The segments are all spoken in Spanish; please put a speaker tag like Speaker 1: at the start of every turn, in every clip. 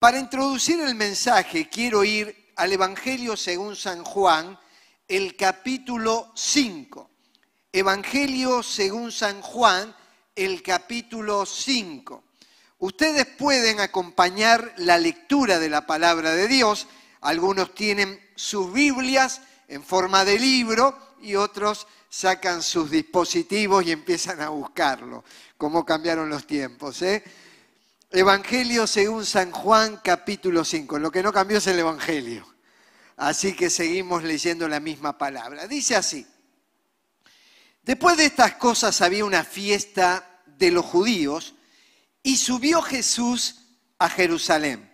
Speaker 1: Para introducir el mensaje quiero ir al Evangelio según San Juan, el capítulo 5. Evangelio según San Juan, el capítulo 5. Ustedes pueden acompañar la lectura de la palabra de Dios. Algunos tienen sus Biblias en forma de libro y otros sacan sus dispositivos y empiezan a buscarlo. Cómo cambiaron los tiempos, ¿eh? Evangelio según San Juan capítulo 5. Lo que no cambió es el Evangelio. Así que seguimos leyendo la misma palabra. Dice así. Después de estas cosas había una fiesta de los judíos y subió Jesús a Jerusalén.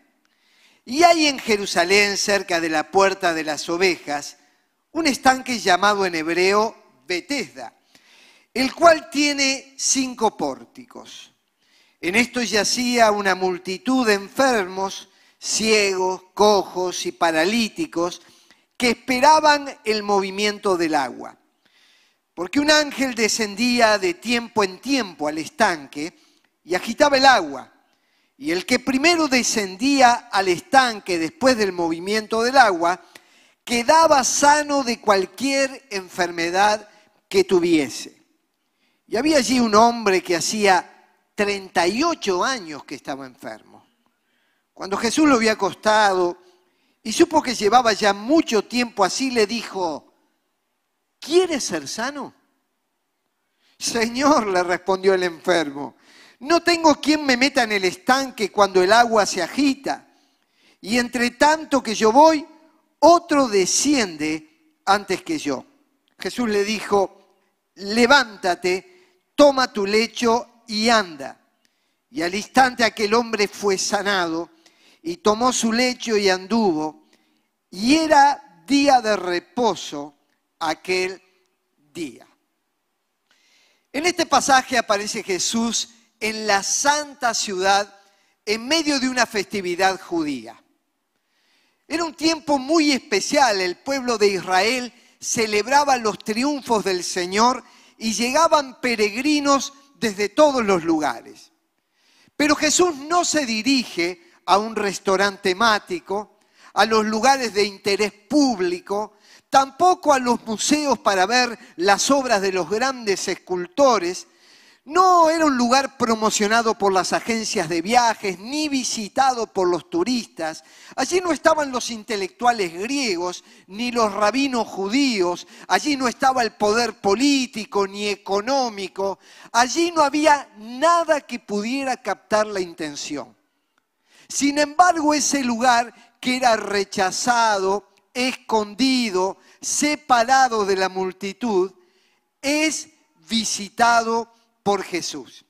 Speaker 1: Y hay en Jerusalén, cerca de la puerta de las ovejas, un estanque llamado en hebreo Betesda, el cual tiene cinco pórticos. En esto yacía una multitud de enfermos, ciegos, cojos y paralíticos que esperaban el movimiento del agua. Porque un ángel descendía de tiempo en tiempo al estanque y agitaba el agua. Y el que primero descendía al estanque después del movimiento del agua, quedaba sano de cualquier enfermedad que tuviese. Y había allí un hombre que hacía 38 años que estaba enfermo. Cuando Jesús lo había acostado y supo que llevaba ya mucho tiempo así, le dijo, ¿quieres ser sano? Señor, le respondió el enfermo, no tengo quien me meta en el estanque cuando el agua se agita. Y entre tanto que yo voy, otro desciende antes que yo. Jesús le dijo, levántate, toma tu lecho y anda. Y al instante aquel hombre fue sanado y tomó su lecho y anduvo. Y era día de reposo aquel día. En este pasaje aparece Jesús en la santa ciudad en medio de una festividad judía. Era un tiempo muy especial, el pueblo de Israel celebraba los triunfos del Señor y llegaban peregrinos desde todos los lugares. Pero Jesús no se dirige a un restaurante temático, a los lugares de interés público, tampoco a los museos para ver las obras de los grandes escultores. No era un lugar promocionado por las agencias de viajes ni visitado por los turistas. Allí no estaban los intelectuales griegos ni los rabinos judíos. Allí no estaba el poder político ni económico. Allí no había nada que pudiera captar la intención. Sin embargo, ese lugar que era rechazado, escondido, separado de la multitud, es visitado por Jesús.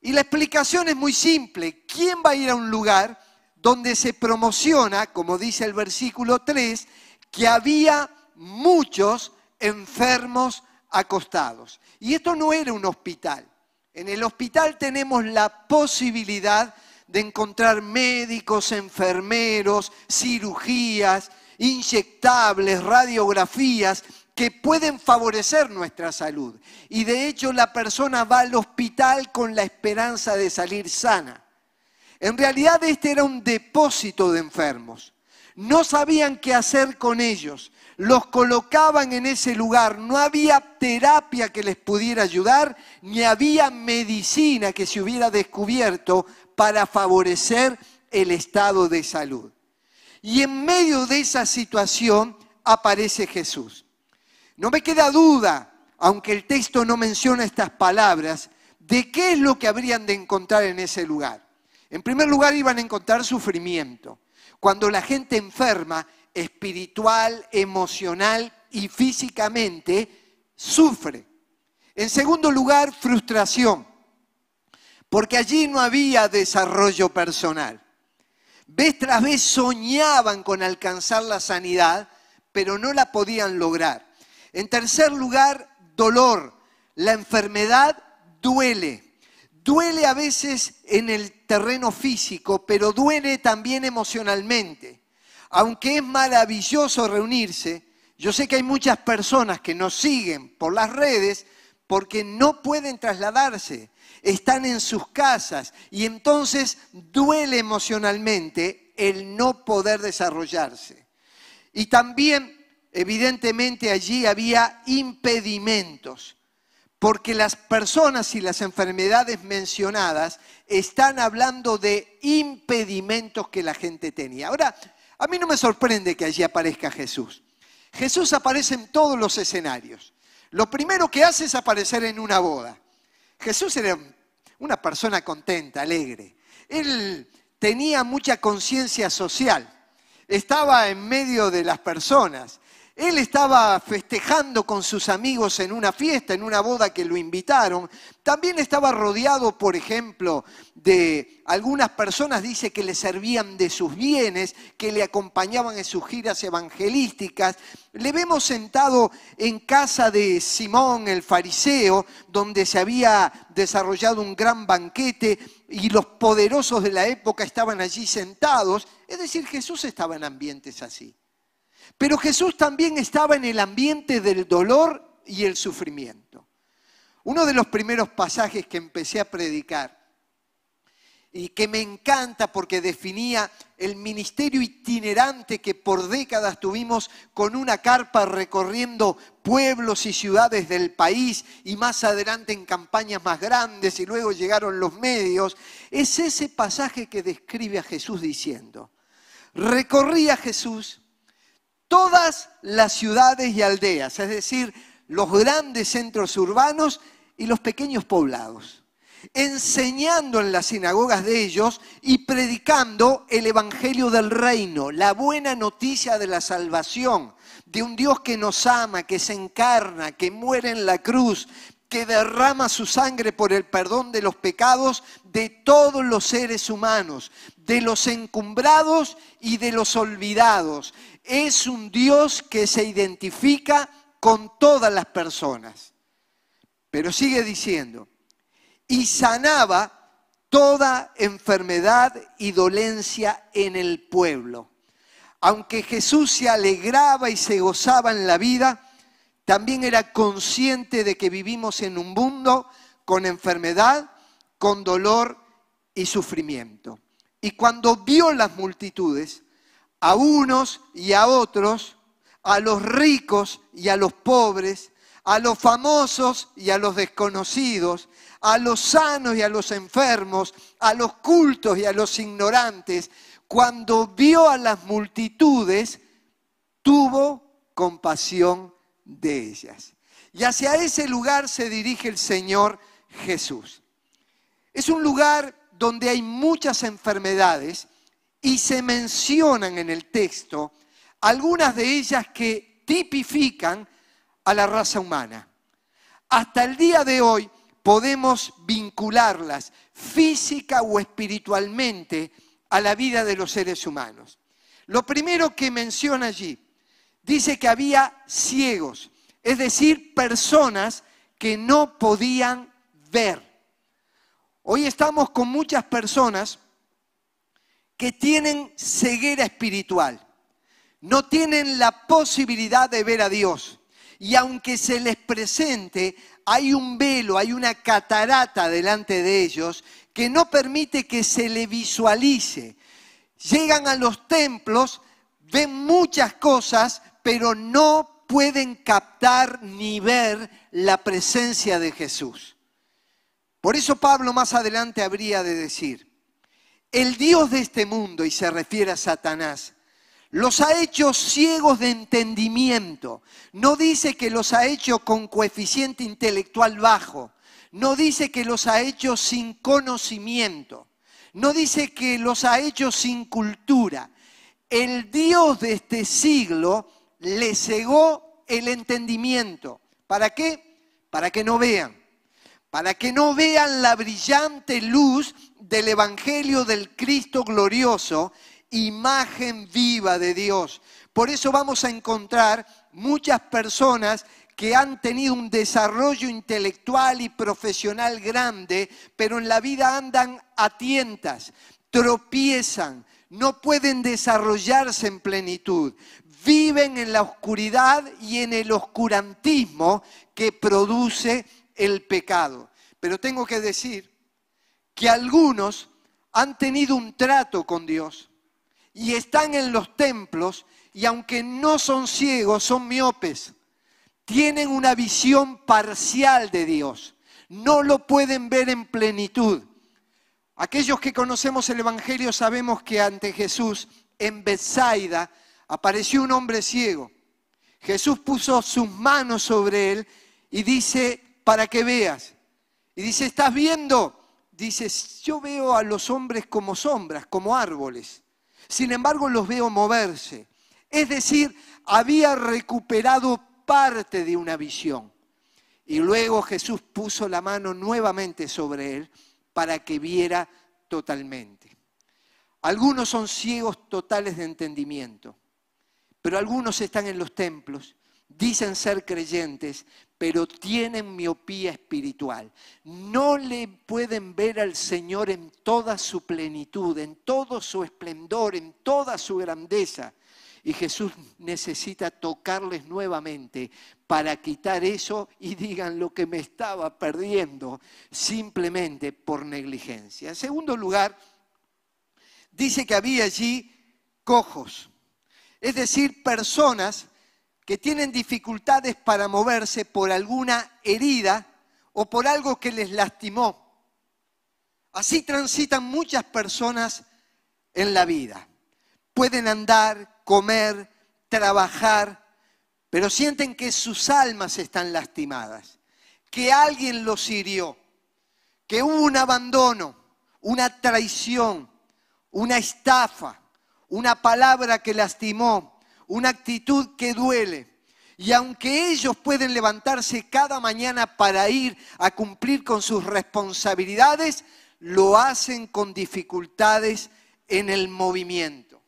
Speaker 1: Y la explicación es muy simple. ¿Quién va a ir a un lugar donde se promociona, como dice el versículo 3, que había muchos enfermos acostados? Y esto no era un hospital. En el hospital tenemos la posibilidad de encontrar médicos, enfermeros, cirugías, inyectables, radiografías, que pueden favorecer nuestra salud. Y de hecho la persona va al hospital con la esperanza de salir sana. En realidad este era un depósito de enfermos. No sabían qué hacer con ellos. Los colocaban en ese lugar. No había terapia que les pudiera ayudar, ni había medicina que se hubiera descubierto para favorecer el estado de salud. Y en medio de esa situación aparece Jesús. No me queda duda, aunque el texto no menciona estas palabras, de qué es lo que habrían de encontrar en ese lugar. En primer lugar, iban a encontrar sufrimiento. Cuando la gente enferma, espiritual, emocional y físicamente, sufre. En segundo lugar, frustración, porque allí no había desarrollo personal. Vez tras vez soñaban con alcanzar la sanidad, pero no la podían lograr. En tercer lugar, dolor. La enfermedad duele. Duele a veces en el terreno físico, pero duele también emocionalmente. Aunque es maravilloso reunirse, yo sé que hay muchas personas que nos siguen por las redes porque no pueden trasladarse. están en sus casas y entonces duele emocionalmente el no poder desarrollarse. Y también, evidentemente, allí había impedimentos, porque las personas y las enfermedades mencionadas están hablando de impedimentos que la gente tenía. Ahora, a mí no me sorprende que allí aparezca Jesús. Jesús aparece en todos los escenarios. Lo primero que hace es aparecer en una boda. Jesús era una persona contenta, alegre. Él tenía mucha conciencia social. Estaba en medio de las personas. Él estaba festejando con sus amigos en una fiesta, en una boda que lo invitaron. También estaba rodeado, por ejemplo, de algunas personas, dice, que le servían de sus bienes, que le acompañaban en sus giras evangelísticas. Le vemos sentado en casa de Simón el fariseo, donde se había desarrollado un gran banquete y los poderosos de la época estaban allí sentados. Es decir, Jesús estaba en ambientes así. Pero Jesús también estaba en el ambiente del dolor y el sufrimiento. Uno de los primeros pasajes que empecé a predicar y que me encanta porque definía el ministerio itinerante que por décadas tuvimos con una carpa recorriendo pueblos y ciudades del país y más adelante en campañas más grandes y luego llegaron los medios, es ese pasaje que describe a Jesús diciendo, recorría Jesús todas las ciudades y aldeas, es decir, los grandes centros urbanos y los pequeños poblados, enseñando en las sinagogas de ellos y predicando el Evangelio del Reino, la buena noticia de la salvación, de un Dios que nos ama, que se encarna, que muere en la cruz, que derrama su sangre por el perdón de los pecados de todos los seres humanos, de los encumbrados y de los olvidados. Es un Dios que se identifica con todas las personas. Pero sigue diciendo, y sanaba toda enfermedad y dolencia en el pueblo. Aunque Jesús se alegraba y se gozaba en la vida, también era consciente de que vivimos en un mundo con enfermedad, con dolor y sufrimiento. Y cuando vio las multitudes, a unos y a otros, a los ricos y a los pobres, a los famosos y a los desconocidos, a los sanos y a los enfermos, a los cultos y a los ignorantes, cuando vio a las multitudes, tuvo compasión de ellas. Y hacia ese lugar se dirige el Señor Jesús. Es un lugar donde hay muchas enfermedades y se mencionan en el texto algunas de ellas que tipifican a la raza humana. Hasta el día de hoy podemos vincularlas física o espiritualmente a la vida de los seres humanos. Lo primero que menciona allí dice que había ciegos, es decir, personas que no podían ver. Hoy estamos con muchas personas que tienen ceguera espiritual, no tienen la posibilidad de ver a Dios. Y aunque se les presente, hay un velo, hay una catarata delante de ellos que no permite que se le visualice. Llegan a los templos, ven muchas cosas, pero no pueden captar ni ver la presencia de Jesús. Por eso Pablo más adelante habría de decir, el Dios de este mundo, y se refiere a Satanás, los ha hecho ciegos de entendimiento. No dice que los ha hecho con coeficiente intelectual bajo. No dice que los ha hecho sin conocimiento. No dice que los ha hecho sin cultura. El Dios de este siglo le cegó el entendimiento. ¿Para qué? Para que no vean. Para que no vean la brillante luz del Evangelio del Cristo glorioso, imagen viva de Dios. Por eso vamos a encontrar muchas personas que han tenido un desarrollo intelectual y profesional grande, pero en la vida andan a tientas, tropiezan, no pueden desarrollarse en plenitud viven en la oscuridad y en el oscurantismo que produce el pecado. pero tengo que decir que algunos han tenido un trato con Dios y están en los templos y aunque no son ciegos, son miopes. Tienen una visión parcial de Dios. No lo pueden ver en plenitud. Aquellos que conocemos el Evangelio sabemos que ante Jesús en Bethsaida apareció un hombre ciego. Jesús puso sus manos sobre él y dice, para que veas. Y dice, ¿estás viendo? Dice, yo veo a los hombres como sombras, como árboles. Sin embargo, los veo moverse. Es decir, había recuperado parte de una visión. Y luego Jesús puso la mano nuevamente sobre él para que viera totalmente. Algunos son ciegos totales de entendimiento, pero algunos están en los templos, dicen ser creyentes, pero tienen miopía espiritual. No le pueden ver al Señor en toda su plenitud, en todo su esplendor, en toda su grandeza. Y Jesús necesita tocarles nuevamente para quitar eso y digan lo que me estaba perdiendo simplemente por negligencia. En segundo lugar, dice que había allí cojos, es decir, personas que tienen dificultades para moverse por alguna herida o por algo que les lastimó. Así transitan muchas personas en la vida. Pueden andar, comer, trabajar, pero sienten que sus almas están lastimadas, que alguien los hirió, que hubo un abandono, una traición, una estafa, una palabra que lastimó, una actitud que duele. Y aunque ellos pueden levantarse cada mañana para ir a cumplir con sus responsabilidades, lo hacen con dificultades en el movimiento.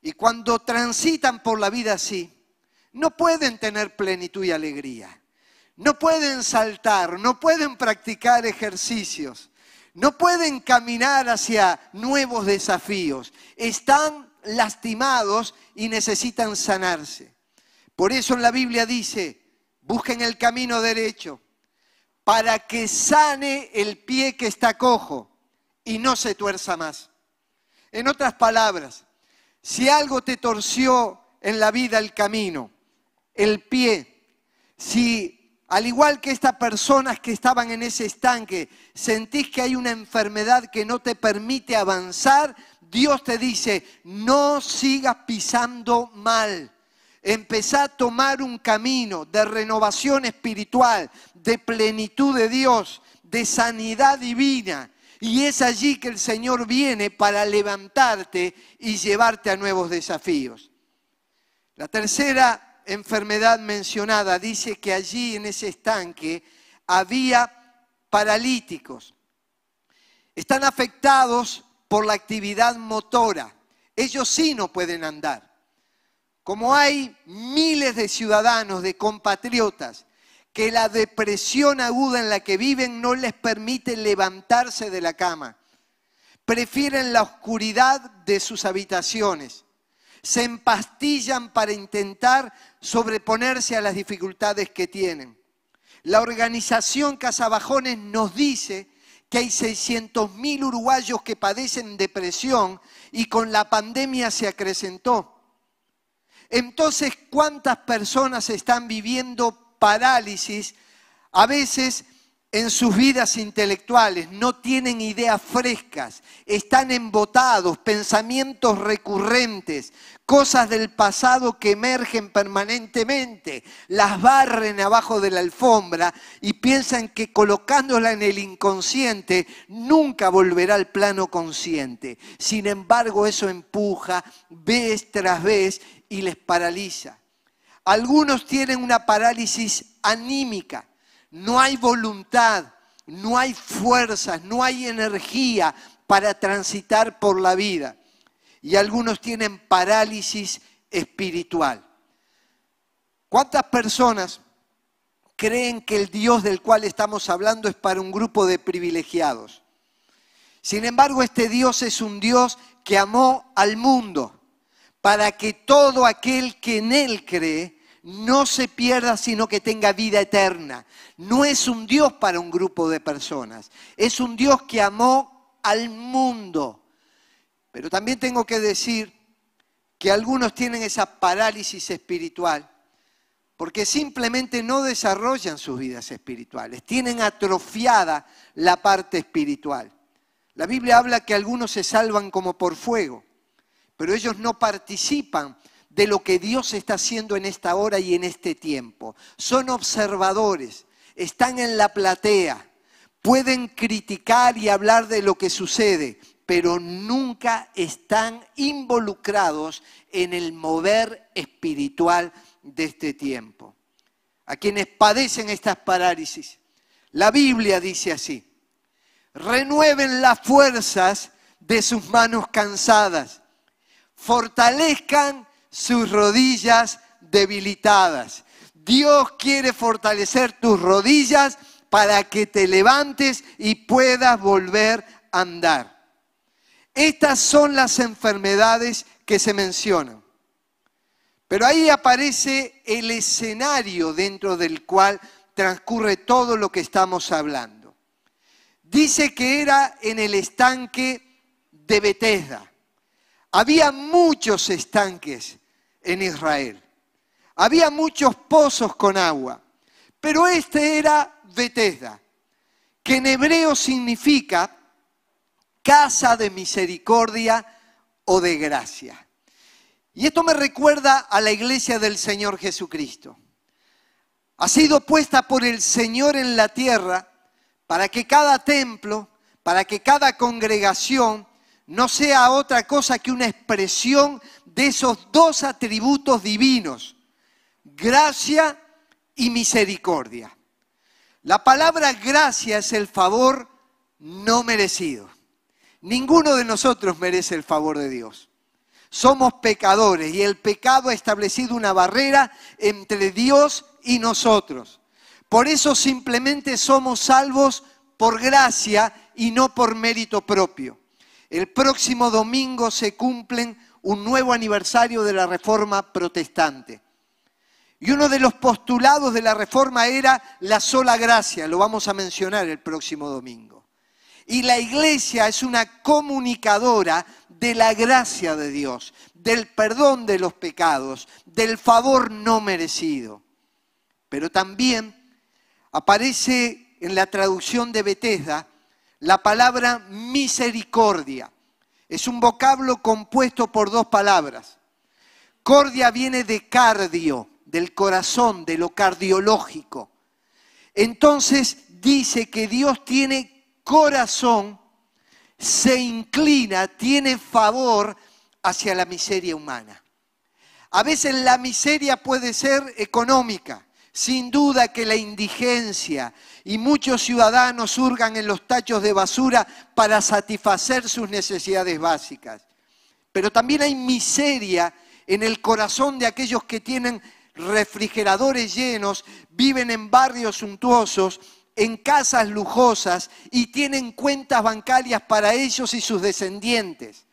Speaker 1: Y cuando transitan por la vida así, no pueden tener plenitud y alegría. No pueden saltar, no pueden practicar ejercicios, no pueden caminar hacia nuevos desafíos. Están lastimados y necesitan sanarse. Por eso en la Biblia dice, busquen el camino derecho para que sane el pie que está cojo y no se tuerza más. En otras palabras, si algo te torció en la vida el camino, el pie, si al igual que estas personas que estaban en ese estanque, sentís que hay una enfermedad que no te permite avanzar, Dios te dice, no sigas pisando mal. Empezá a tomar un camino de renovación espiritual, de plenitud de Dios, de sanidad divina. Y es allí que el Señor viene para levantarte y llevarte a nuevos desafíos. La tercera enfermedad mencionada dice que allí en ese estanque había paralíticos. Están afectados por la actividad motora. Ellos sí no pueden andar. Como hay miles de ciudadanos, de compatriotas, que la depresión aguda en la que viven no les permite levantarse de la cama. Prefieren la oscuridad de sus habitaciones. Se empastillan para intentar sobreponerse a las dificultades que tienen. La organización Casabajones nos dice que hay 600.000 uruguayos que padecen depresión y con la pandemia se acrecentó. Entonces, ¿cuántas personas están viviendo parálisis, a veces en sus vidas intelectuales, no tienen ideas frescas, están embotados, pensamientos recurrentes, cosas del pasado que emergen permanentemente, las barren abajo de la alfombra y piensan que colocándola en el inconsciente nunca volverá al plano consciente. Sin embargo, eso empuja vez tras vez y les paraliza. Algunos tienen una parálisis anímica. No hay voluntad, no hay fuerzas, no hay energía para transitar por la vida. Y algunos tienen parálisis espiritual. ¿Cuántas personas creen que el Dios del cual estamos hablando es para un grupo de privilegiados? Sin embargo, este Dios es un Dios que amó al mundo para que todo aquel que en Él cree no se pierda, sino que tenga vida eterna. No es un Dios para un grupo de personas, es un Dios que amó al mundo. Pero también tengo que decir que algunos tienen esa parálisis espiritual porque simplemente no desarrollan sus vidas espirituales, tienen atrofiada la parte espiritual. La Biblia habla que algunos se salvan como por fuego, pero ellos no participan de lo que Dios está haciendo en esta hora y en este tiempo. Son observadores, están en la platea, pueden criticar y hablar de lo que sucede, pero nunca están involucrados en el mover espiritual de este tiempo. A quienes padecen estas parálisis, la Biblia dice así, renueven las fuerzas de sus manos cansadas, fortalezcan sus rodillas debilitadas. Dios quiere fortalecer tus rodillas para que te levantes y puedas volver a andar. Estas son las enfermedades que se mencionan. Pero ahí aparece el escenario dentro del cual transcurre todo lo que estamos hablando. Dice que era en el estanque de Bethesda. Había muchos estanques en Israel. Había muchos pozos con agua. Pero este era Bethesda, que en hebreo significa casa de misericordia o de gracia. Y esto me recuerda a la iglesia del Señor Jesucristo. Ha sido puesta por el Señor en la tierra para que cada templo, para que cada congregación no sea otra cosa que una expresión de esos dos atributos divinos, gracia y misericordia. La palabra gracia es el favor no merecido. Ninguno de nosotros merece el favor de Dios. Somos pecadores y el pecado ha establecido una barrera entre Dios y nosotros. Por eso simplemente somos salvos por gracia y no por mérito propio. El próximo domingo se cumplen un nuevo aniversario de la Reforma Protestante. Y uno de los postulados de la Reforma era la sola gracia, lo vamos a mencionar el próximo domingo. Y la iglesia es una comunicadora de la gracia de Dios, del perdón de los pecados, del favor no merecido. Pero también aparece en la traducción de Bethesda la palabra misericordia. Es un vocablo compuesto por dos palabras. Cordia viene de cardio, del corazón, de lo cardiológico. Entonces dice que Dios tiene corazón se inclina, tiene favor hacia la miseria humana. A veces la miseria puede ser económica, sin duda que la indigencia y muchos ciudadanos hurgan en los tachos de basura para satisfacer sus necesidades básicas. Pero también hay miseria en el corazón de aquellos que tienen refrigeradores llenos, viven en barrios suntuosos en casas lujosas y tienen cuentas bancarias para ellos y sus descendientes.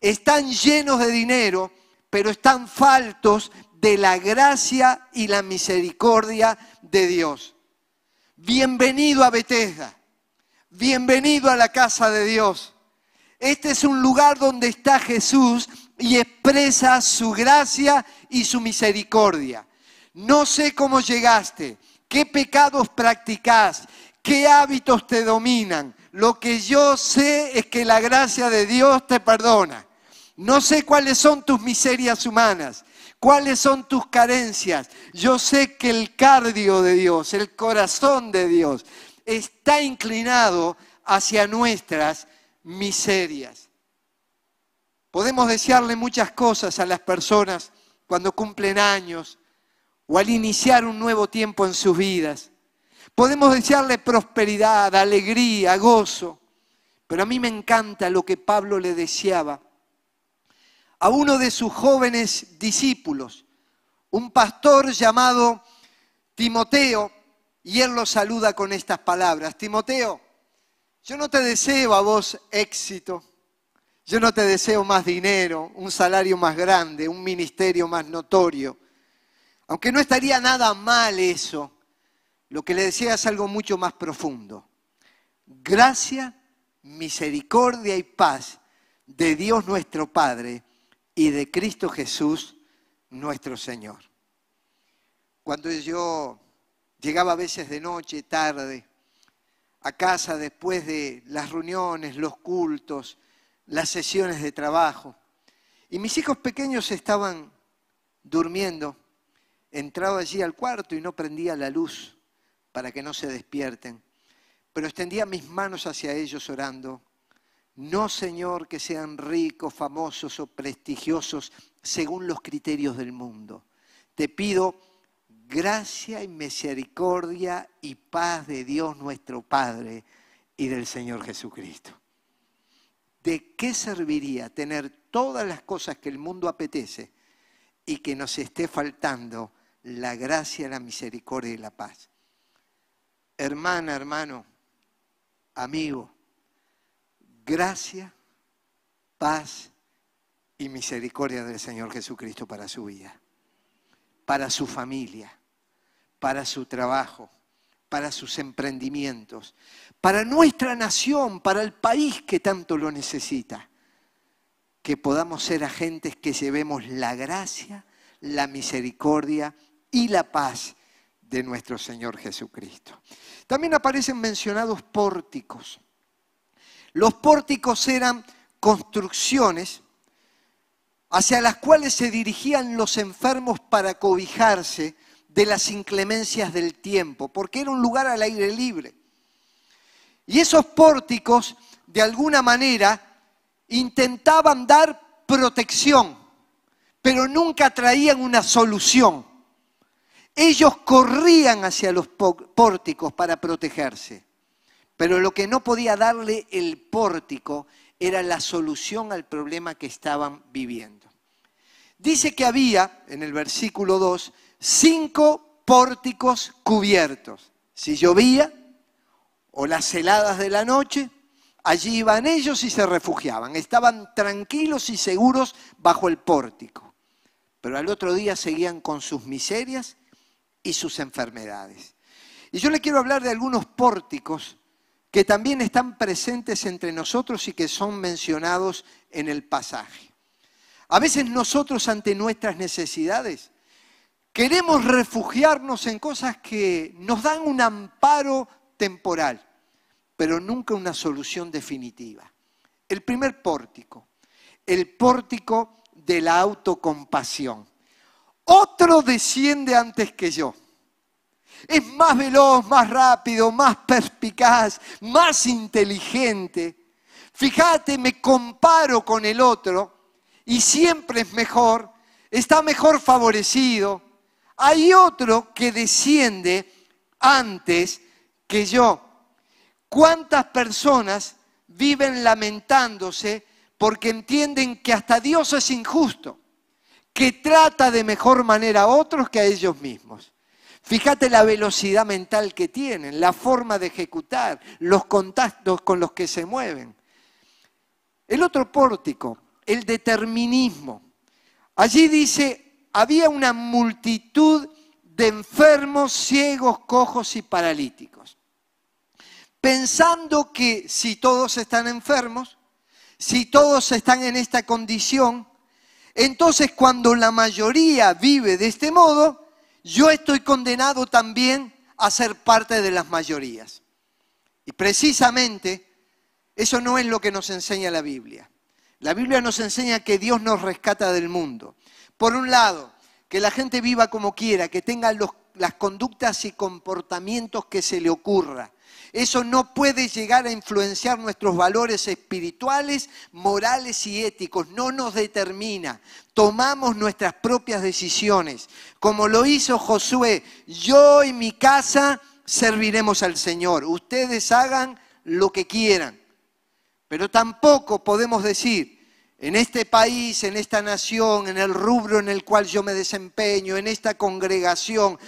Speaker 1: Están llenos de dinero, pero están faltos de la gracia y la misericordia de Dios. Bienvenido a Bethesda, bienvenido a la casa de Dios. Este es un lugar donde está Jesús y expresa su gracia y su misericordia. No sé cómo llegaste, qué pecados practicás, qué hábitos te dominan. Lo que yo sé es que la gracia de Dios te perdona. No sé cuáles son tus miserias humanas, cuáles son tus carencias. Yo sé que el cardio de Dios, el corazón de Dios, está inclinado hacia nuestras miserias. Podemos desearle muchas cosas a las personas cuando cumplen años, o al iniciar un nuevo tiempo en sus vidas. Podemos desearle prosperidad, alegría, gozo, pero a mí me encanta lo que Pablo le deseaba a uno de sus jóvenes discípulos, un pastor llamado Timoteo, y él lo saluda con estas palabras. Timoteo, yo no te deseo a vos éxito, yo no te deseo más dinero, un salario más grande, un ministerio más notorio. Aunque no estaría nada mal eso, lo que le decía es algo mucho más profundo. Gracia, misericordia y paz de Dios nuestro Padre y de Cristo Jesús nuestro Señor. Cuando yo llegaba a veces de noche, tarde, a casa después de las reuniones, los cultos, las sesiones de trabajo, y mis hijos pequeños estaban durmiendo, entraba allí al cuarto y no prendía la luz para que no se despierten, pero extendía mis manos hacia ellos orando. No, Señor, que sean ricos, famosos o prestigiosos según los criterios del mundo. Te pido gracia y misericordia y paz de Dios nuestro Padre y del Señor Jesucristo. ¿De qué serviría tener todas las cosas que el mundo apetece y que nos esté faltando la gracia, la misericordia y la paz? Hermana, hermano, amigo, gracia, paz y misericordia del Señor Jesucristo para su vida, para su familia, para su trabajo, para sus emprendimientos, para nuestra nación, para el país que tanto lo necesita. Que podamos ser agentes que llevemos la gracia, la misericordia y la paz de nuestro Señor Jesucristo. También aparecen mencionados pórticos. Los pórticos eran construcciones hacia las cuales se dirigían los enfermos para cobijarse de las inclemencias del tiempo, porque era un lugar al aire libre. Y esos pórticos, de alguna manera, intentaban dar protección, pero nunca traían una solución. Ellos corrían hacia los pórticos para protegerse, pero lo que no podía darle el pórtico era la solución al problema que estaban viviendo. Dice que había, en el versículo 2, cinco pórticos cubiertos. Si llovía o las heladas de la noche, allí iban ellos y se refugiaban. Estaban tranquilos y seguros bajo el pórtico. Pero al otro día seguían con sus miserias y sus enfermedades. Y yo le quiero hablar de algunos pórticos que también están presentes entre nosotros y que son mencionados en el pasaje. A veces nosotros ante nuestras necesidades Queremos refugiarnos en cosas que nos dan un amparo temporal, pero nunca una solución definitiva. El primer pórtico, el pórtico de la autocompasión. Otro desciende antes que yo. Es más veloz, más rápido, más perspicaz, más inteligente. Fíjate, me comparo con el otro y siempre es mejor, está mejor favorecido, hay otro que desciende antes que yo. ¿Cuántas personas viven lamentándose porque entienden que hasta Dios es injusto, que trata de mejor manera a otros que a ellos mismos? Fíjate la velocidad mental que tienen, la forma de ejecutar, los contactos con los que se mueven. El otro pórtico, el determinismo. Allí dice, había una multitud de enfermos, ciegos, cojos y paralíticos. Pensando que si todos están enfermos, si todos están en esta condición, entonces cuando la mayoría vive de este modo, yo estoy condenado también a ser parte de las mayorías. Y precisamente eso no es lo que nos enseña la Biblia. La Biblia nos enseña que Dios nos rescata del mundo. Por un lado, que la gente viva como quiera, que tenga las conductas y comportamientos que se le ocurra. Eso no puede llegar a influenciar nuestros valores espirituales, morales y éticos. No nos determina. Tomamos nuestras propias decisiones. Como lo hizo Josué, yo y mi casa serviremos al Señor. Ustedes hagan lo que quieran. Pero tampoco podemos decir, en este país, en esta nación, en el rubro en el cual yo me desempeño, en esta congregación,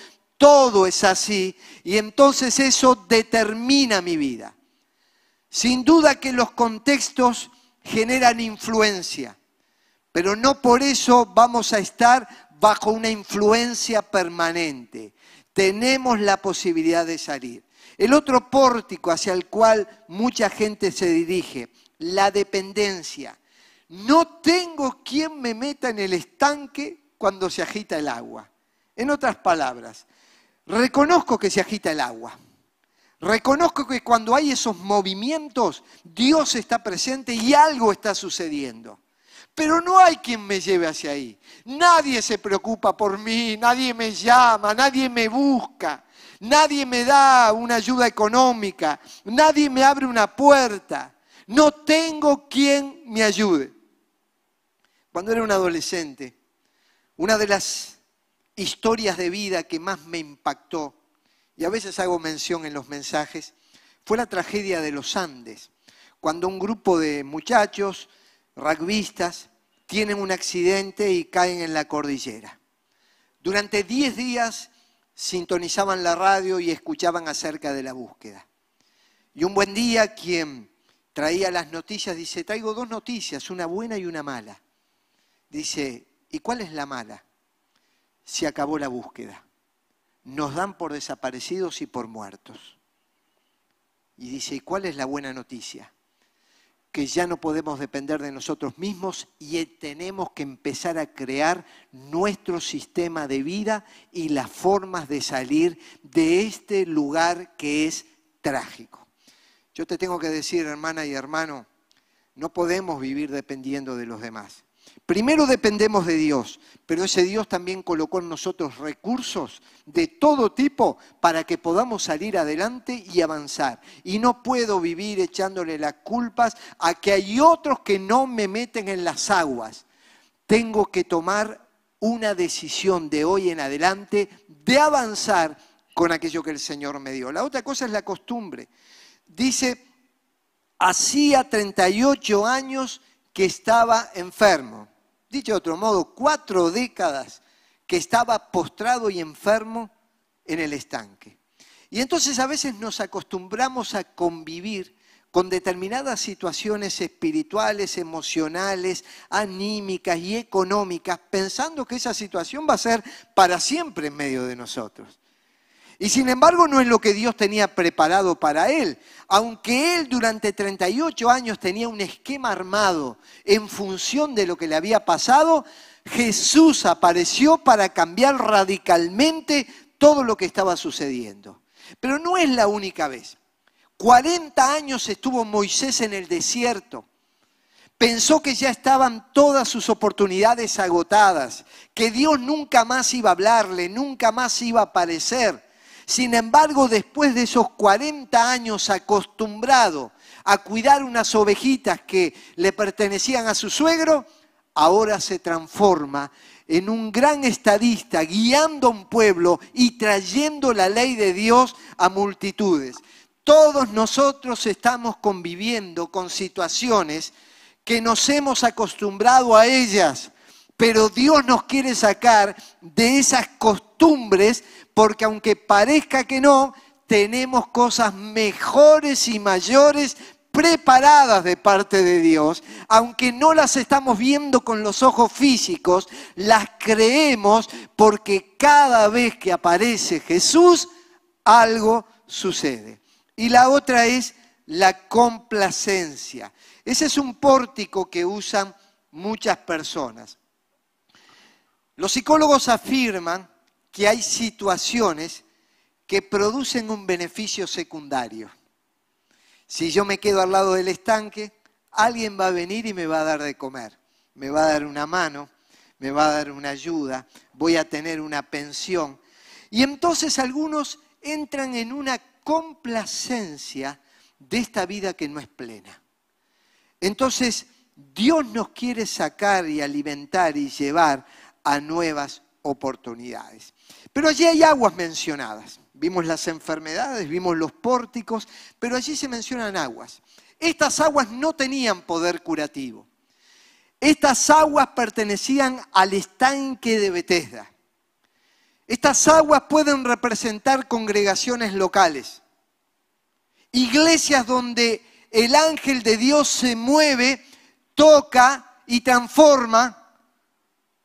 Speaker 1: todo es así y entonces eso determina mi vida. Sin duda que los contextos generan influencia, pero no por eso vamos a estar bajo una influencia permanente. Tenemos la posibilidad de salir. El otro pórtico hacia el cual mucha gente se dirige, la dependencia. No tengo quien me meta en el estanque cuando se agita el agua. En otras palabras, reconozco que se agita el agua. Reconozco que cuando hay esos movimientos, Dios está presente y algo está sucediendo. Pero no hay quien me lleve hacia ahí. Nadie se preocupa por mí, nadie me llama, nadie me busca, nadie me da una ayuda económica, nadie me abre una puerta. No tengo quien me ayude. Cuando era un adolescente, una de las historias de vida que más me impactó y a veces hago mención en los mensajes, fue la tragedia de los Andes, cuando un grupo de muchachos, rugbyistas, tienen un accidente y caen en la cordillera. Durante 10 días sintonizaban la radio y escuchaban acerca de la búsqueda. Y un buen día quien traía las noticias dice, traigo dos noticias, una buena y una mala. Dice, ¿y cuál es la mala? Se acabó la búsqueda nos dan por desaparecidos y por muertos. Y dice, ¿y cuál es la buena noticia? Que ya no podemos depender de nosotros mismos y tenemos que empezar a crear nuestro sistema de vida y las formas de salir de este lugar que es trágico. Yo te tengo que decir, hermana y hermano, no podemos vivir dependiendo de los demás. Primero dependemos de Dios, pero ese Dios también colocó en nosotros recursos de todo tipo para que podamos salir adelante y avanzar. Y no puedo vivir echándole las culpas a que hay otros que no me meten en las aguas. Tengo que tomar una decisión de hoy en adelante de avanzar con aquello que el Señor me dio. La otra cosa es la costumbre. Dice, hacía 38 años que estaba enfermo. Dicho de otro modo, cuatro décadas que estaba postrado y enfermo en el estanque. Y entonces a veces nos acostumbramos a convivir con determinadas situaciones espirituales, emocionales, anímicas y económicas, pensando que esa situación va a ser para siempre en medio de nosotros. Y sin embargo no es lo que Dios tenía preparado para él. Aunque él durante 38 años tenía un esquema armado en función de lo que le había pasado, Jesús apareció para cambiar radicalmente todo lo que estaba sucediendo. Pero no es la única vez. 40 años estuvo Moisés en el desierto. Pensó que ya estaban todas sus oportunidades agotadas, que Dios nunca más iba a hablarle, nunca más iba a aparecer. Sin embargo, después de esos 40 años acostumbrado a cuidar unas ovejitas que le pertenecían a su suegro, ahora se transforma en un gran estadista guiando a un pueblo y trayendo la ley de Dios a multitudes. Todos nosotros estamos conviviendo con situaciones que nos hemos acostumbrado a ellas, pero Dios nos quiere sacar de esas costumbres porque aunque parezca que no, tenemos cosas mejores y mayores preparadas de parte de Dios, aunque no las estamos viendo con los ojos físicos, las creemos porque cada vez que aparece Jesús, algo sucede. Y la otra es la complacencia. Ese es un pórtico que usan muchas personas. Los psicólogos afirman que hay situaciones que producen un beneficio secundario. Si yo me quedo al lado del estanque, alguien va a venir y me va a dar de comer, me va a dar una mano, me va a dar una ayuda, voy a tener una pensión. Y entonces algunos entran en una complacencia de esta vida que no es plena. Entonces, Dios nos quiere sacar y alimentar y llevar a nuevas oportunidades. Pero allí hay aguas mencionadas. Vimos las enfermedades, vimos los pórticos, pero allí se mencionan aguas. Estas aguas no tenían poder curativo. Estas aguas pertenecían al estanque de Bethesda. Estas aguas pueden representar congregaciones locales, iglesias donde el ángel de Dios se mueve, toca y transforma,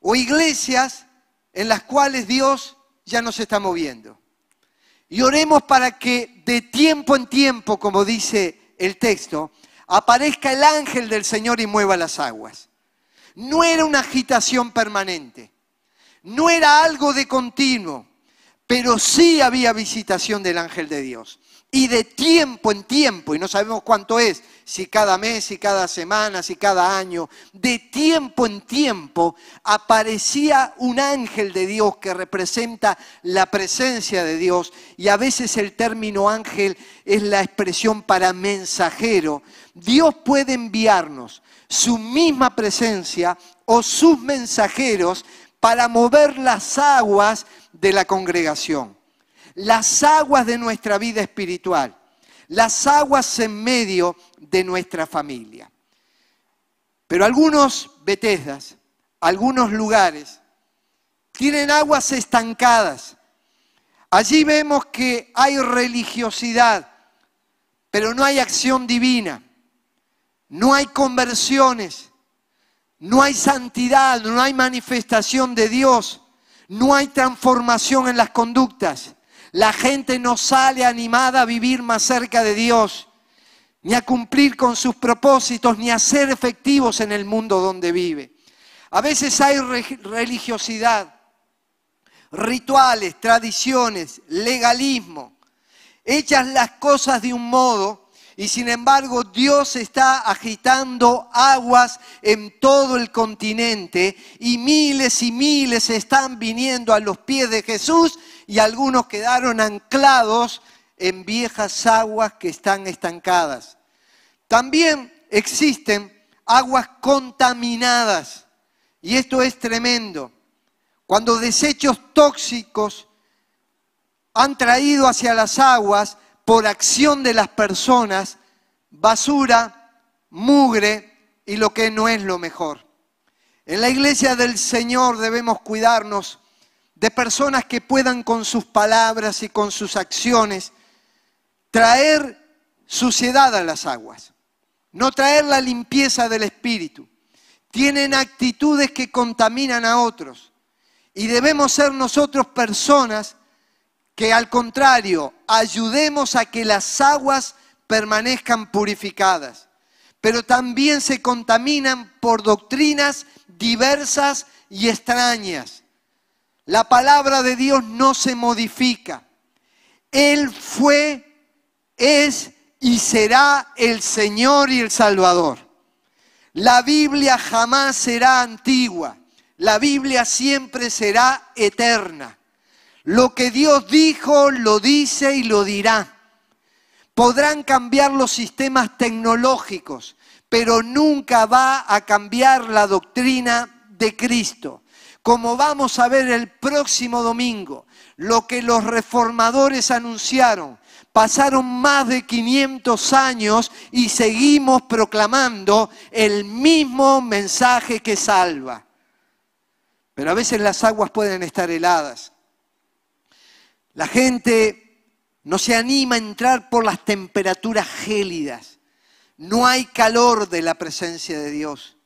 Speaker 1: o iglesias en las cuales Dios ya no se está moviendo. Y oremos para que de tiempo en tiempo, como dice el texto, aparezca el ángel del Señor y mueva las aguas. No era una agitación permanente, no era algo de continuo, pero sí había visitación del ángel de Dios. Y de tiempo en tiempo, y no sabemos cuánto es, si cada mes, si cada semana, si cada año, de tiempo en tiempo aparecía un ángel de Dios que representa la presencia de Dios. Y a veces el término ángel es la expresión para mensajero. Dios puede enviarnos su misma presencia o sus mensajeros para mover las aguas de la congregación las aguas de nuestra vida espiritual, las aguas en medio de nuestra familia. Pero algunos Betesdas, algunos lugares, tienen aguas estancadas. Allí vemos que hay religiosidad, pero no hay acción divina, no hay conversiones, no hay santidad, no hay manifestación de Dios, no hay transformación en las conductas. La gente no sale animada a vivir más cerca de Dios, ni a cumplir con sus propósitos, ni a ser efectivos en el mundo donde vive. A veces hay religiosidad, rituales, tradiciones, legalismo, hechas las cosas de un modo y sin embargo Dios está agitando aguas en todo el continente y miles y miles están viniendo a los pies de Jesús y algunos quedaron anclados en viejas aguas que están estancadas. También existen aguas contaminadas y esto es tremendo. Cuando desechos tóxicos han traído hacia las aguas por acción de las personas basura, mugre y lo que no es lo mejor. En la iglesia del Señor debemos cuidarnos de personas que puedan con sus palabras y con sus acciones traer suciedad a las aguas, no traer la limpieza del espíritu. Tienen actitudes que contaminan a otros y debemos ser nosotros personas que al contrario ayudemos a que las aguas permanezcan purificadas, pero también se contaminan por doctrinas diversas y extrañas la palabra de Dios no se modifica. Él fue, es y será el Señor y el Salvador. La Biblia jamás será antigua. La Biblia siempre será eterna. Lo que Dios dijo, lo dice y lo dirá. Podrán cambiar los sistemas tecnológicos, pero nunca va a cambiar la doctrina de Cristo como vamos a ver el próximo domingo, lo que los reformadores anunciaron. Pasaron más de 500 años y seguimos proclamando el mismo mensaje que salva. Pero a veces las aguas pueden estar heladas. La gente no se anima a entrar por las temperaturas gélidas. No hay calor de la presencia de Dios.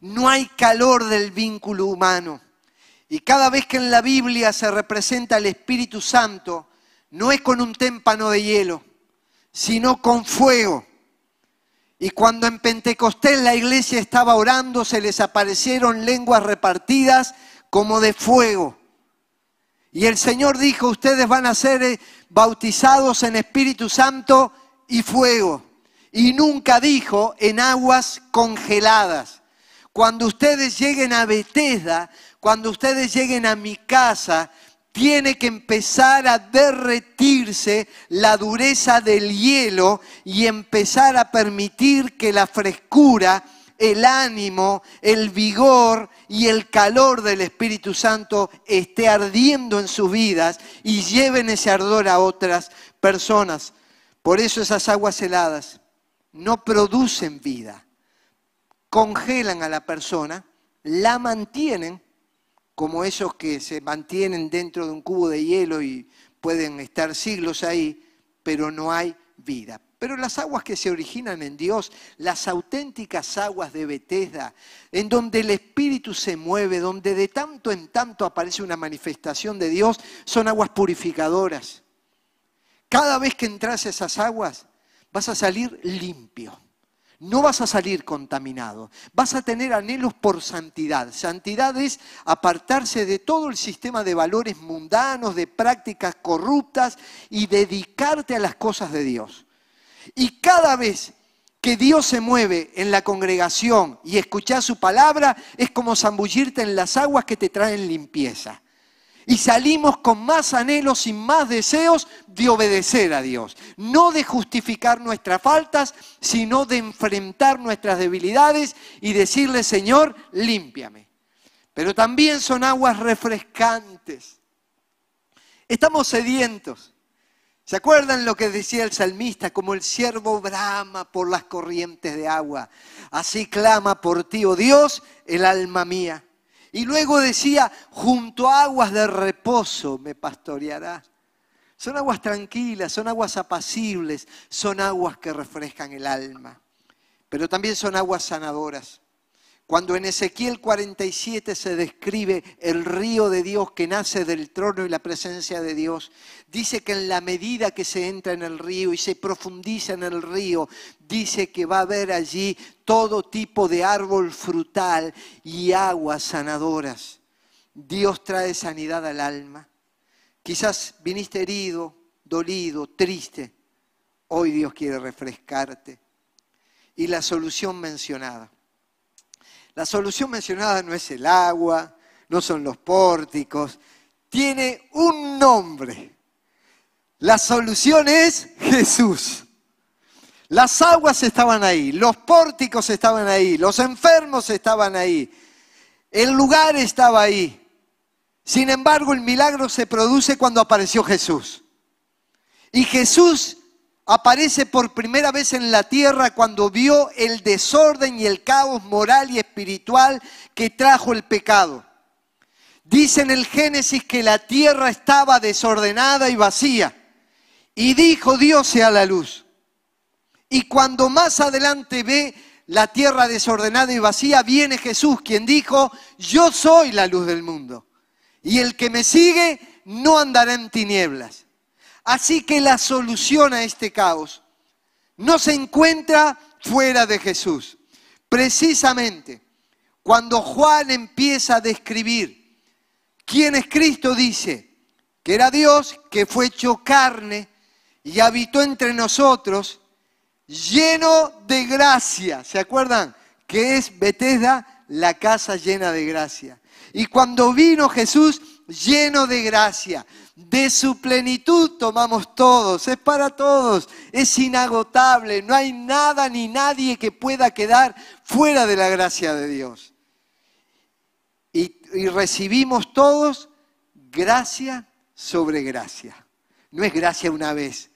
Speaker 1: No hay calor del vínculo humano. Y cada vez que en la Biblia se representa el Espíritu Santo, no es con un témpano de hielo, sino con fuego. Y cuando en Pentecostés la iglesia estaba orando, se les aparecieron lenguas repartidas como de fuego. Y el Señor dijo, ustedes van a ser eh, bautizados en Espíritu Santo y fuego. Y nunca dijo en aguas congeladas. Cuando ustedes lleguen a Bethesda, cuando ustedes lleguen a mi casa, tiene que empezar a derretirse la dureza del hielo y empezar a permitir que la frescura, el ánimo, el vigor y el calor del Espíritu Santo esté ardiendo en sus vidas y lleven ese ardor a otras personas. Por eso esas aguas heladas no producen vida, congelan a la persona, la mantienen como esos que se mantienen dentro de un cubo de hielo y pueden estar siglos ahí, pero no hay vida. Pero las aguas que se originan en Dios, las auténticas aguas de Betesda, en donde el Espíritu se mueve, donde de tanto en tanto aparece una manifestación de Dios, son aguas purificadoras. Cada vez que entras a esas aguas, vas a salir limpio. No vas a salir contaminado, vas a tener anhelos por santidad. Santidad es apartarse de todo el sistema de valores mundanos, de prácticas corruptas y dedicarte a las cosas de Dios. Y cada vez que Dios se mueve en la congregación y escuchar su palabra, es como zambullirte en las aguas que te traen limpieza. Y salimos con más anhelos y más deseos de obedecer a Dios. No de justificar nuestras faltas, sino de enfrentar nuestras debilidades y decirle, Señor, límpiame. Pero también son aguas refrescantes. Estamos sedientos. ¿Se acuerdan lo que decía el salmista? Como el siervo brama por las corrientes de agua. Así clama por ti, oh Dios, el alma mía. Y luego decía, junto a aguas de reposo me pastoreará. Son aguas tranquilas, son aguas apacibles, son aguas que refrescan el alma, pero también son aguas sanadoras. Cuando en Ezequiel 47 se describe el río de Dios que nace del trono y la presencia de Dios, dice que en la medida que se entra en el río y se profundiza en el río, dice que va a haber allí todo tipo de árbol frutal y aguas sanadoras. Dios trae sanidad al alma. Quizás viniste herido, dolido, triste. Hoy Dios quiere refrescarte. Y la solución mencionada la solución mencionada no es el agua, no son los pórticos, tiene un nombre. La solución es Jesús. Las aguas estaban ahí, los pórticos estaban ahí, los enfermos estaban ahí, el lugar estaba ahí. Sin embargo, el milagro se produce cuando apareció Jesús. Y Jesús aparece por primera vez en la tierra cuando vio el desorden y el caos moral y espiritual que trajo el pecado. Dice en el Génesis que la tierra estaba desordenada y vacía. Y dijo Dios sea la luz. Y cuando más adelante ve la tierra desordenada y vacía, viene Jesús, quien dijo, yo soy la luz del mundo. Y el que me sigue no andará en tinieblas. Así que la solución a este caos no se encuentra fuera de Jesús. Precisamente cuando Juan empieza a describir quién es Cristo, dice que era Dios que fue hecho carne y habitó entre nosotros lleno de gracia. ¿Se acuerdan? Que es Betesda, la casa llena de gracia. Y cuando vino Jesús lleno de gracia, de su plenitud tomamos todos, es para todos, es inagotable, no hay nada ni nadie que pueda quedar fuera de la gracia de Dios. Y, y recibimos todos gracia sobre gracia. No es gracia una vez,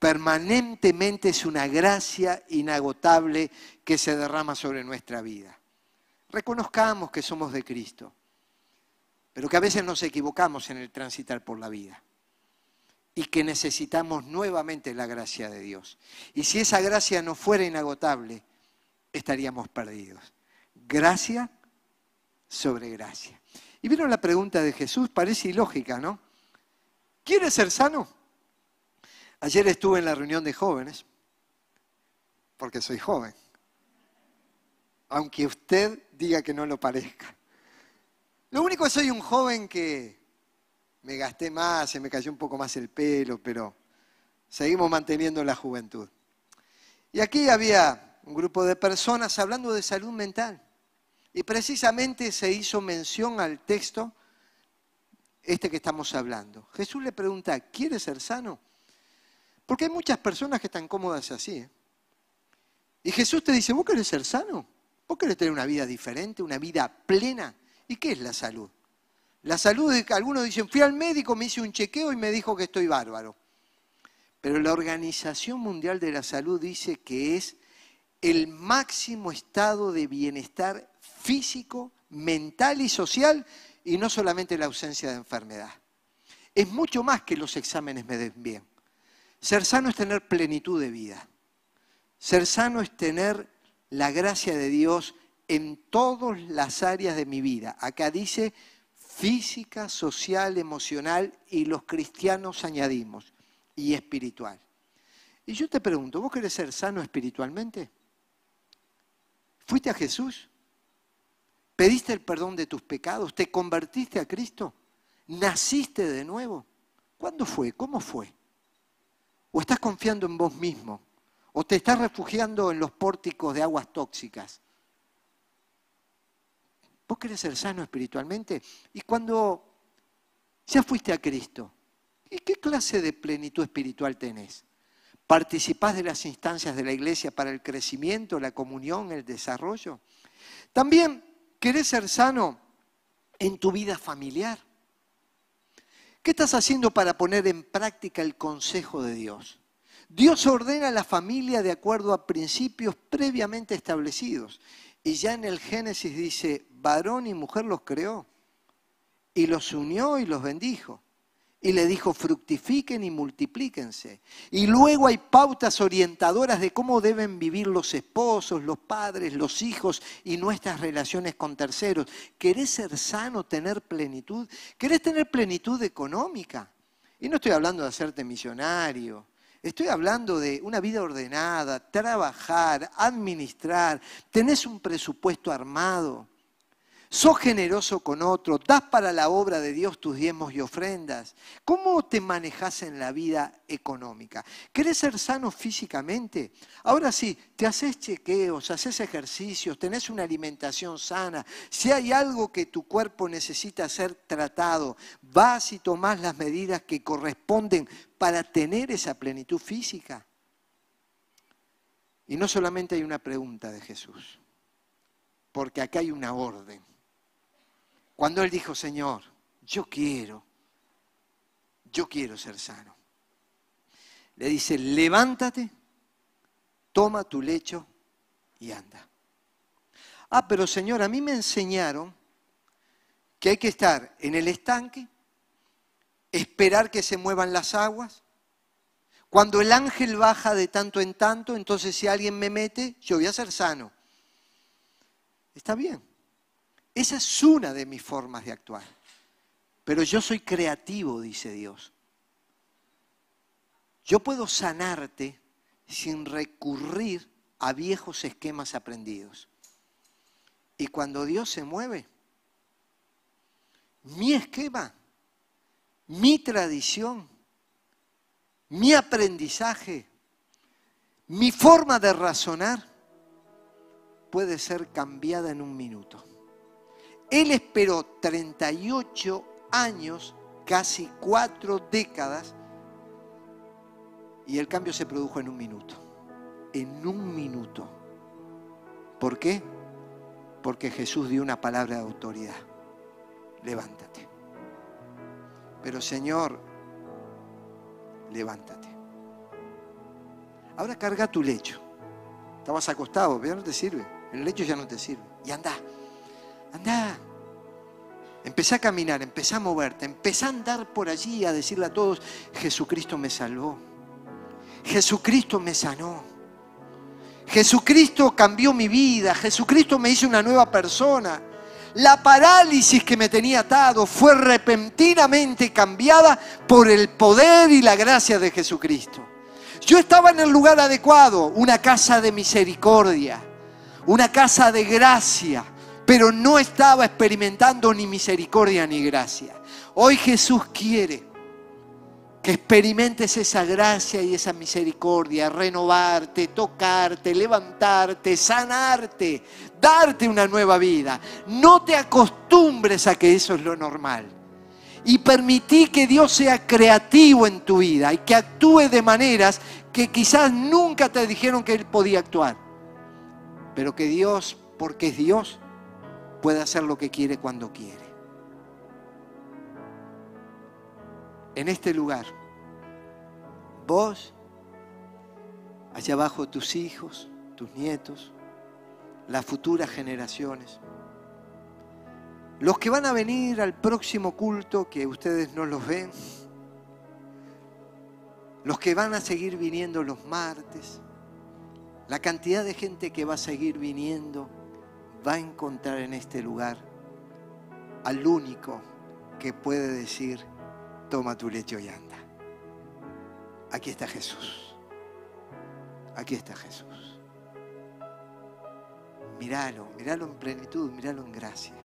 Speaker 1: permanentemente es una gracia inagotable que se derrama sobre nuestra vida. Reconozcamos que somos de Cristo pero que a veces nos equivocamos en el transitar por la vida y que necesitamos nuevamente la gracia de Dios. Y si esa gracia no fuera inagotable, estaríamos perdidos. Gracia sobre gracia. Y vieron la pregunta de Jesús, parece ilógica, ¿no? ¿Quieres ser sano? Ayer estuve en la reunión de jóvenes, porque soy joven, aunque usted diga que no lo parezca. Lo único que soy un joven que me gasté más, se me cayó un poco más el pelo, pero seguimos manteniendo la juventud. Y aquí había un grupo de personas hablando de salud mental. Y precisamente se hizo mención al texto este que estamos hablando. Jesús le pregunta, ¿quieres ser sano? Porque hay muchas personas que están cómodas así. ¿eh? Y Jesús te dice, ¿vos querés ser sano? ¿Vos querés tener una vida diferente, una vida plena? ¿Y qué es la salud? La salud, algunos dicen, fui al médico, me hice un chequeo y me dijo que estoy bárbaro. Pero la Organización Mundial de la Salud dice que es el máximo estado de bienestar físico, mental y social y no solamente la ausencia de enfermedad. Es mucho más que los exámenes me den bien. Ser sano es tener plenitud de vida. Ser sano es tener la gracia de Dios en todas las áreas de mi vida. Acá dice física, social, emocional y los cristianos añadimos, y espiritual. Y yo te pregunto, ¿vos querés ser sano espiritualmente? ¿Fuiste a Jesús? ¿Pediste el perdón de tus pecados? ¿Te convertiste a Cristo? ¿Naciste de nuevo? ¿Cuándo fue? ¿Cómo fue? ¿O estás confiando en vos mismo? ¿O te estás refugiando en los pórticos de aguas tóxicas? ¿Vos querés ser sano espiritualmente? Y cuando ya fuiste a Cristo, ¿y qué clase de plenitud espiritual tenés? ¿Participás de las instancias de la iglesia para el crecimiento, la comunión, el desarrollo? También querés ser sano en tu vida familiar. ¿Qué estás haciendo para poner en práctica el consejo de Dios? Dios ordena a la familia de acuerdo a principios previamente establecidos. Y ya en el Génesis dice, varón y mujer los creó. Y los unió y los bendijo. Y le dijo, fructifiquen y multiplíquense. Y luego hay pautas orientadoras de cómo deben vivir los esposos, los padres, los hijos y nuestras relaciones con terceros. ¿Querés ser sano, tener plenitud? ¿Querés tener plenitud económica? Y no estoy hablando de hacerte misionario Estoy hablando de una vida ordenada, trabajar, administrar, tenés un presupuesto armado, sos generoso con otro, das para la obra de Dios tus diezmos y ofrendas. ¿Cómo te manejas en la vida económica? ¿Querés ser sano físicamente? Ahora sí, te haces chequeos, haces ejercicios, tenés una alimentación sana. Si hay algo que tu cuerpo necesita ser tratado, vas y tomás las medidas que corresponden para tener esa plenitud física. Y no solamente hay una pregunta de Jesús, porque acá hay una orden. Cuando Él dijo, Señor, yo quiero, yo quiero ser sano. Le dice, levántate, toma tu lecho y anda. Ah, pero Señor, a mí me enseñaron que hay que estar en el estanque esperar que se muevan las aguas. Cuando el ángel baja de tanto en tanto, entonces si alguien me mete, yo voy a ser sano. Está bien. Esa es una de mis formas de actuar. Pero yo soy creativo, dice Dios. Yo puedo sanarte sin recurrir a viejos esquemas aprendidos. Y cuando Dios se mueve, mi esquema mi tradición, mi aprendizaje, mi forma de razonar puede ser cambiada en un minuto. Él esperó 38 años, casi cuatro décadas, y el cambio se produjo en un minuto. En un minuto. ¿Por qué? Porque Jesús dio una palabra de autoridad. Levántate. Pero Señor, levántate. Ahora carga tu lecho. Estabas acostado, ya no te sirve. El lecho ya no te sirve. Y anda, anda. Empecé a caminar, empecé a moverte, empecé a andar por allí a decirle a todos, Jesucristo me salvó. Jesucristo me sanó. Jesucristo cambió mi vida. Jesucristo me hizo una nueva persona. La parálisis que me tenía atado fue repentinamente cambiada por el poder y la gracia de Jesucristo. Yo estaba en el lugar adecuado, una casa de misericordia, una casa de gracia, pero no estaba experimentando ni misericordia ni gracia. Hoy Jesús quiere que experimentes esa gracia y esa misericordia, renovarte, tocarte, levantarte, sanarte, darte una nueva vida. No te acostumbres a que eso es lo normal. Y permití que Dios sea creativo en tu vida y que actúe de maneras que quizás nunca te dijeron que Él podía actuar. Pero que Dios, porque es Dios, puede hacer lo que quiere cuando quiere. en este lugar, vos, allá abajo tus hijos, tus nietos, las futuras generaciones, los que van a venir al próximo culto que ustedes no los ven, los que van a seguir viniendo los martes, la cantidad de gente que va a seguir viniendo va a encontrar en este lugar al único que puede decir, toma tu lecho y anda. Aquí está Jesús. Aquí está Jesús. Míralo, míralo en plenitud, míralo en gracia.